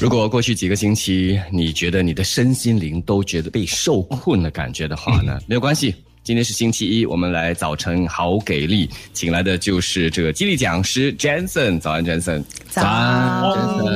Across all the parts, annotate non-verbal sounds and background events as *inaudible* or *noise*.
如果过去几个星期你觉得你的身心灵都觉得被受困的感觉的话呢，*laughs* 没有关系。今天是星期一，我们来早晨好给力，请来的就是这个激励讲师 Jensen。早安，Jensen。早安，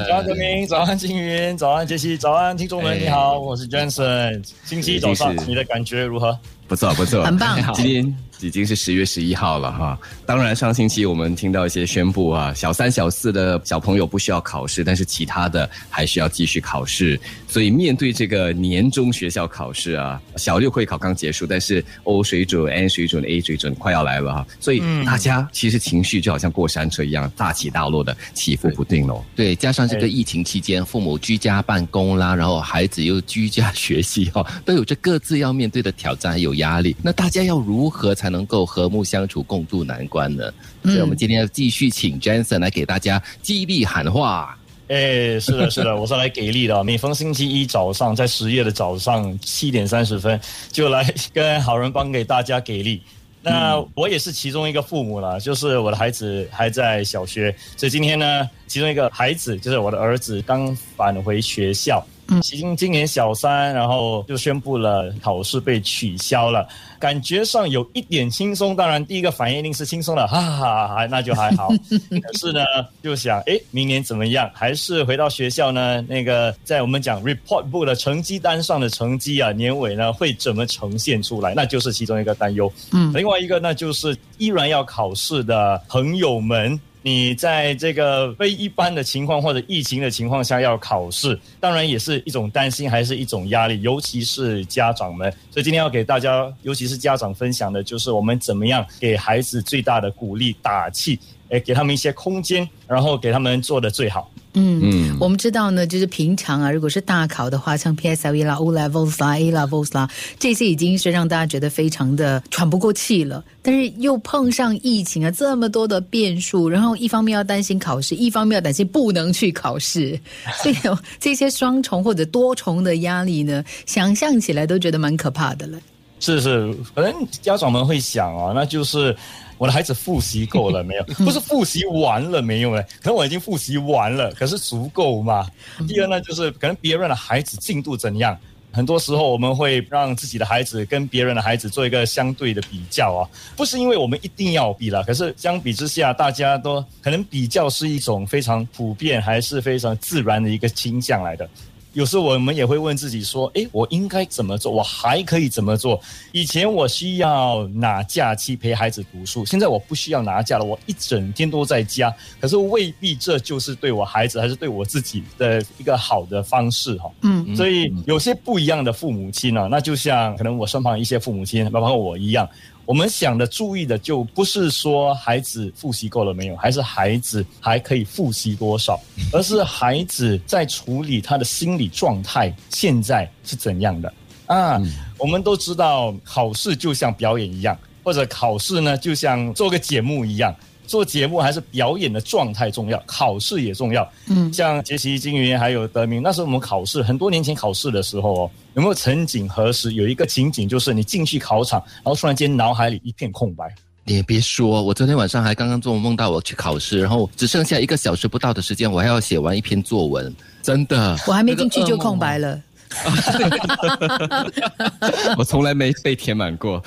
早安，德明。早安，金云。早安，杰西。早安，听众们，你好，我是 Jensen。星期一早上，你的感觉如何？不错，不错，很棒。今天。已经是十月十一号了哈，当然上星期我们听到一些宣布啊，小三小四的小朋友不需要考试，但是其他的还需要继续考试。所以面对这个年终学校考试啊，小六会考刚结束，但是 O 水准、N 水准、A 水准快要来了哈，所以大家其实情绪就好像过山车一样，大起大落的起伏不定哦。对，加上这个疫情期间，父母居家办公啦，然后孩子又居家学习哈，都有着各自要面对的挑战还有压力。那大家要如何才能够和睦相处、共度难关呢？所以我们今天要继续请 Jensen 来给大家激励喊话。哎，是的，是的，*laughs* 我是来给力的。每逢星期一早上，在十月的早上七点三十分，就来跟好人帮给大家给力。那我也是其中一个父母了，就是我的孩子还在小学，所以今天呢，其中一个孩子就是我的儿子刚返回学校。嗯，今今年小三，然后就宣布了考试被取消了，感觉上有一点轻松。当然，第一个反应一定是轻松了，哈哈哈，那就还好。*laughs* 可是呢，就想，哎，明年怎么样？还是回到学校呢？那个在我们讲 report book 的成绩单上的成绩啊，年尾呢会怎么呈现出来？那就是其中一个担忧。嗯，另外一个呢，就是依然要考试的朋友们。你在这个非一般的情况或者疫情的情况下要考试，当然也是一种担心，还是一种压力，尤其是家长们。所以今天要给大家，尤其是家长分享的，就是我们怎么样给孩子最大的鼓励、打气。诶，给他们一些空间，然后给他们做的最好。嗯嗯，我们知道呢，就是平常啊，如果是大考的话，像 PSLE 啦、O Levels 啦、A Levels 啦，这些已经是让大家觉得非常的喘不过气了。但是又碰上疫情啊，这么多的变数，然后一方面要担心考试，一方面要担心不能去考试，*laughs* 所以 *laughs* 这些双重或者多重的压力呢，想象起来都觉得蛮可怕的了。是是，可能家长们会想啊，那就是。我的孩子复习够了没有？*laughs* 不是复习完了没有嘞？可能我已经复习完了，可是足够吗？第二呢，就是可能别人的孩子进度怎样？很多时候我们会让自己的孩子跟别人的孩子做一个相对的比较啊，不是因为我们一定要比了，可是相比之下，大家都可能比较是一种非常普遍，还是非常自然的一个倾向来的。有时候我们也会问自己说：“诶，我应该怎么做？我还可以怎么做？以前我需要拿假期陪孩子读书，现在我不需要拿假了，我一整天都在家。可是未必这就是对我孩子还是对我自己的一个好的方式哈。嗯，所以有些不一样的父母亲呢，那就像可能我身旁一些父母亲，包括我一样。”我们想的、注意的，就不是说孩子复习够了没有，还是孩子还可以复习多少，*laughs* 而是孩子在处理他的心理状态现在是怎样的啊？我们都知道，考试就像表演一样，或者考试呢，就像做个节目一样。做节目还是表演的状态重要，考试也重要。嗯，像杰西、金云还有德明，那时候我们考试很多年前考试的时候哦，有没有曾几何时有一个情景，就是你进去考场，然后突然间脑海里一片空白？你也别说，我昨天晚上还刚刚做梦到我去考试，然后只剩下一个小时不到的时间，我还要写完一篇作文，真的，我还没进去就空白了。*laughs* 我从来没被填满过，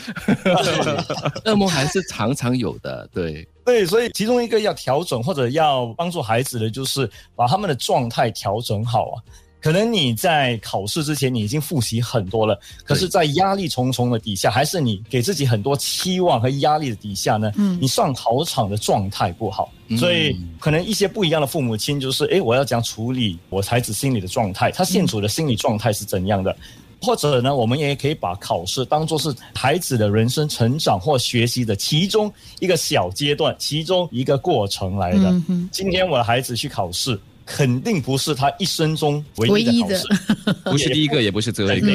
*laughs* 噩梦还是常常有的。对对，所以其中一个要调整或者要帮助孩子的，就是把他们的状态调整好啊。可能你在考试之前你已经复习很多了，可是，在压力重重的底下，还是你给自己很多期望和压力的底下呢？嗯，你上考场的状态不好，所以可能一些不一样的父母亲就是，哎，我要讲处理我孩子心理的状态，他现处的心理状态是怎样的？或者呢，我们也可以把考试当做是孩子的人生成长或学习的其中一个小阶段，其中一个过程来的。今天我的孩子去考试。肯定不是他一生中唯一的考试，*laughs* 不是第一个，也不是最后一个。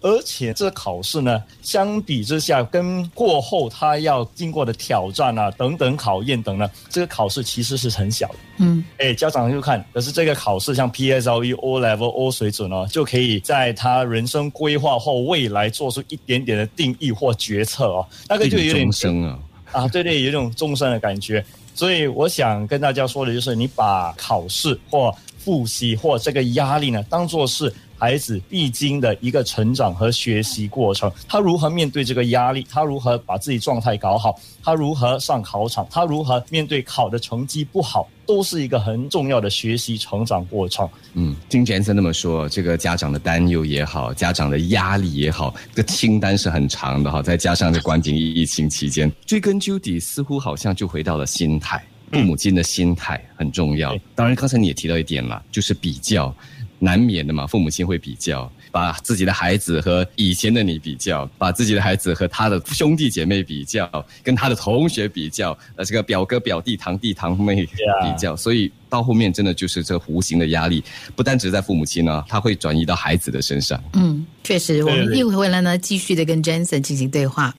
而且这考试呢，相比之下，跟过后他要经过的挑战啊等等考验等呢，这个考试其实是很小的。嗯，哎，家长就看，可是这个考试像 PSLE O Level O 水准哦，就可以在他人生规划或未来做出一点点的定义或决策哦，那个就有点生啊啊，对对，有种终身的感觉。所以我想跟大家说的就是，你把考试或复习或这个压力呢，当做是孩子必经的一个成长和学习过程。他如何面对这个压力？他如何把自己状态搞好？他如何上考场？他如何面对考的成绩不好？都是一个很重要的学习成长过程。嗯，听 Jensen 那么说，这个家长的担忧也好，家长的压力也好，这个清单是很长的哈。再加上这关紧疫情期间，追根究底，似乎好像就回到了心态，父母亲的心态很重要。当然，刚才你也提到一点了，就是比较。难免的嘛，父母亲会比较，把自己的孩子和以前的你比较，把自己的孩子和他的兄弟姐妹比较，跟他的同学比较，呃，这个表哥表弟堂弟堂妹比较，所以到后面真的就是这无形的压力，不单只在父母亲呢，他会转移到孩子的身上。嗯，确实，我们一会回来呢，继续的跟 Jensen 进行对话。